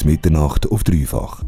Bis Mitternacht auf dreifach.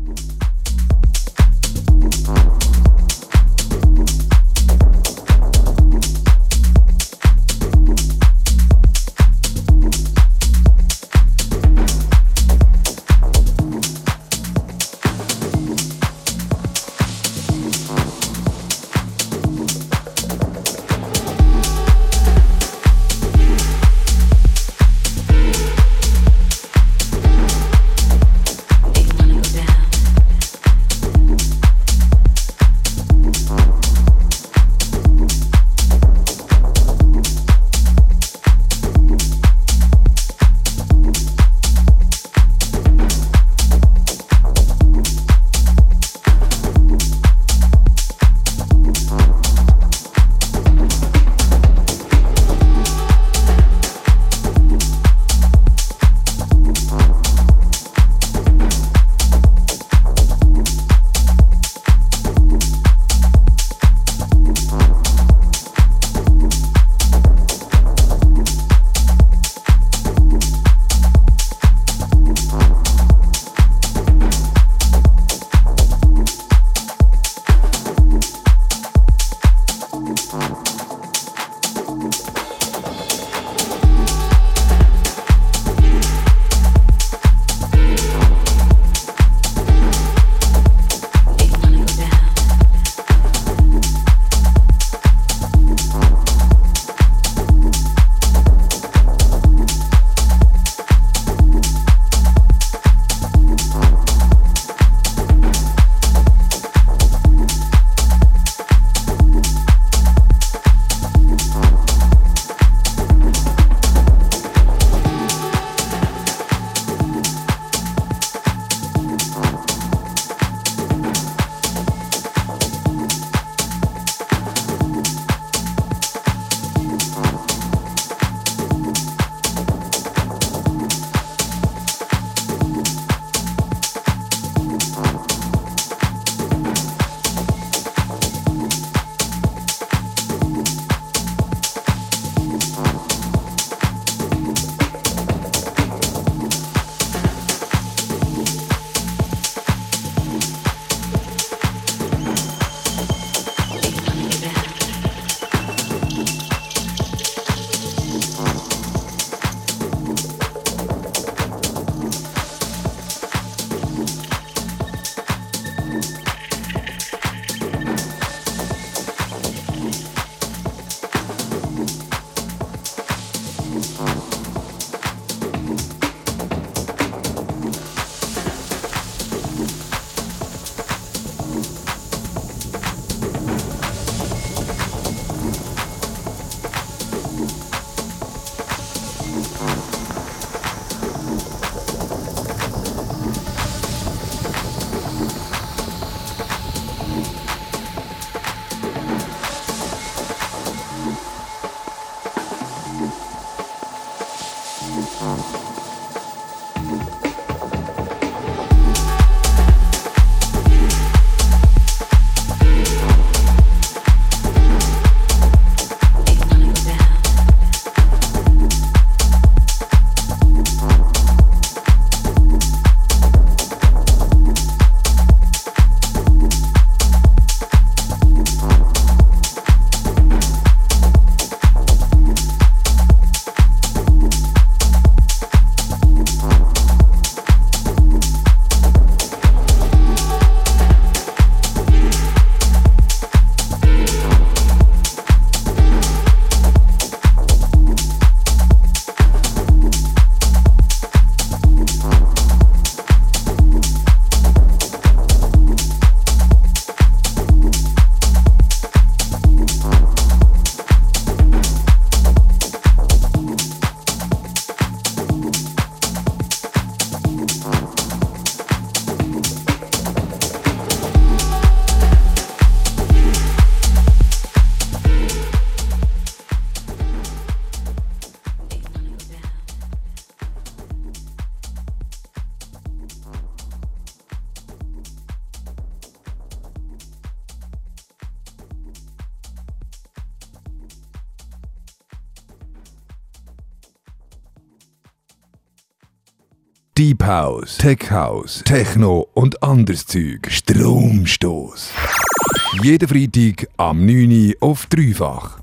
House, Tech House, Techno und anderes Zeug. Stromstoß. Jeden Freitag am 9 Uhr auf Dreifach.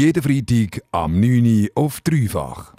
Jeden Freitag am 9 Uhr auf dreifach.